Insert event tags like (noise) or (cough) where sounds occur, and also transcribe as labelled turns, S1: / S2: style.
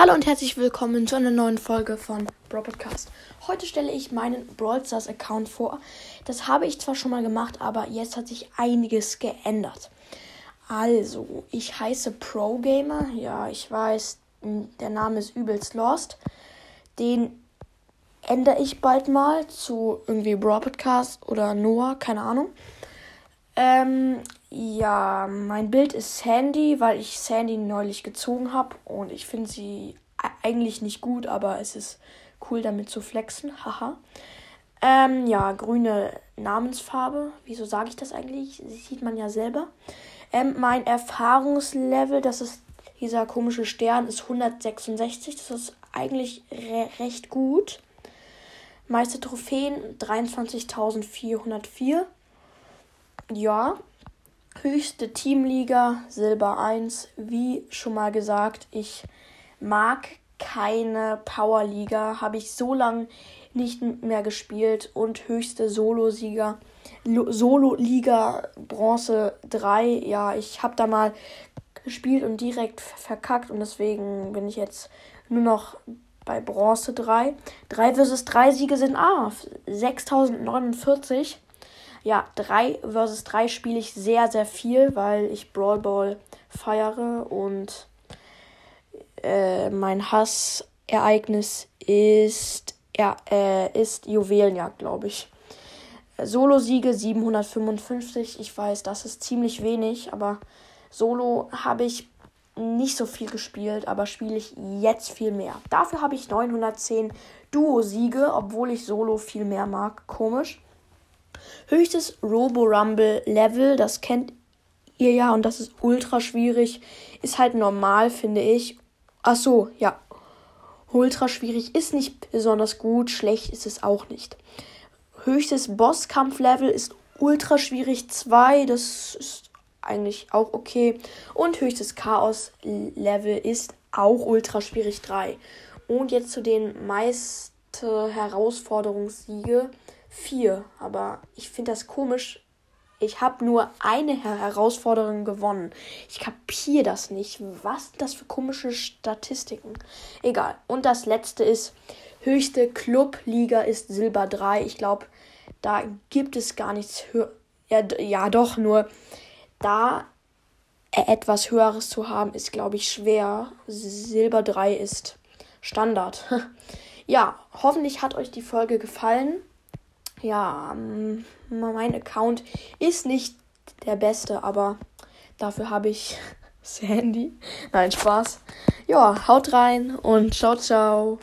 S1: Hallo und herzlich willkommen zu einer neuen Folge von Brawl Podcast. Heute stelle ich meinen Brawl Stars Account vor. Das habe ich zwar schon mal gemacht, aber jetzt hat sich einiges geändert. Also, ich heiße Pro Gamer. Ja, ich weiß, der Name ist übelst lost. Den ändere ich bald mal zu irgendwie Brawl Podcast oder Noah, keine Ahnung. Ähm, ja, mein Bild ist Sandy, weil ich Sandy neulich gezogen habe und ich finde sie eigentlich nicht gut, aber es ist cool damit zu flexen. (laughs) Haha. Ähm, ja, grüne Namensfarbe. Wieso sage ich das eigentlich? Das sieht man ja selber. Ähm, mein Erfahrungslevel, das ist dieser komische Stern, ist 166. Das ist eigentlich re recht gut. Meiste Trophäen 23.404. Ja, höchste Teamliga, Silber 1. Wie schon mal gesagt, ich mag keine Powerliga, habe ich so lange nicht mehr gespielt und höchste Solo-Sieger, Solo-Liga Bronze 3. Ja, ich habe da mal gespielt und direkt verkackt und deswegen bin ich jetzt nur noch bei Bronze 3. 3 versus 3 Siege sind ah, 6049 ja, 3 versus 3 spiele ich sehr, sehr viel, weil ich Brawl Ball feiere und äh, mein Hassereignis ist, ja, äh, ist Juwelenjagd, glaube ich. Solo-Siege 755. Ich weiß, das ist ziemlich wenig, aber Solo habe ich nicht so viel gespielt, aber spiele ich jetzt viel mehr. Dafür habe ich 910 Duo-Siege, obwohl ich Solo viel mehr mag. Komisch. Höchstes Robo Rumble Level, das kennt ihr ja und das ist ultra schwierig. Ist halt normal, finde ich. Ach so, ja. Ultra schwierig ist nicht besonders gut, schlecht ist es auch nicht. Höchstes Bosskampf-Level ist ultra schwierig 2, das ist eigentlich auch okay. Und höchstes Chaos-Level ist auch ultra schwierig 3. Und jetzt zu den meisten Herausforderungssiege. 4. Aber ich finde das komisch. Ich habe nur eine Herausforderung gewonnen. Ich kapiere das nicht. Was das für komische Statistiken? Egal. Und das letzte ist, höchste Clubliga ist Silber 3. Ich glaube, da gibt es gar nichts höher. Ja, ja, doch, nur da etwas Höheres zu haben, ist, glaube ich, schwer. Silber 3 ist Standard. (laughs) ja, hoffentlich hat euch die Folge gefallen ja, ähm, mein Account ist nicht der beste, aber dafür habe ich (laughs) Sandy. Nein, Spaß. Ja, haut rein und ciao, ciao.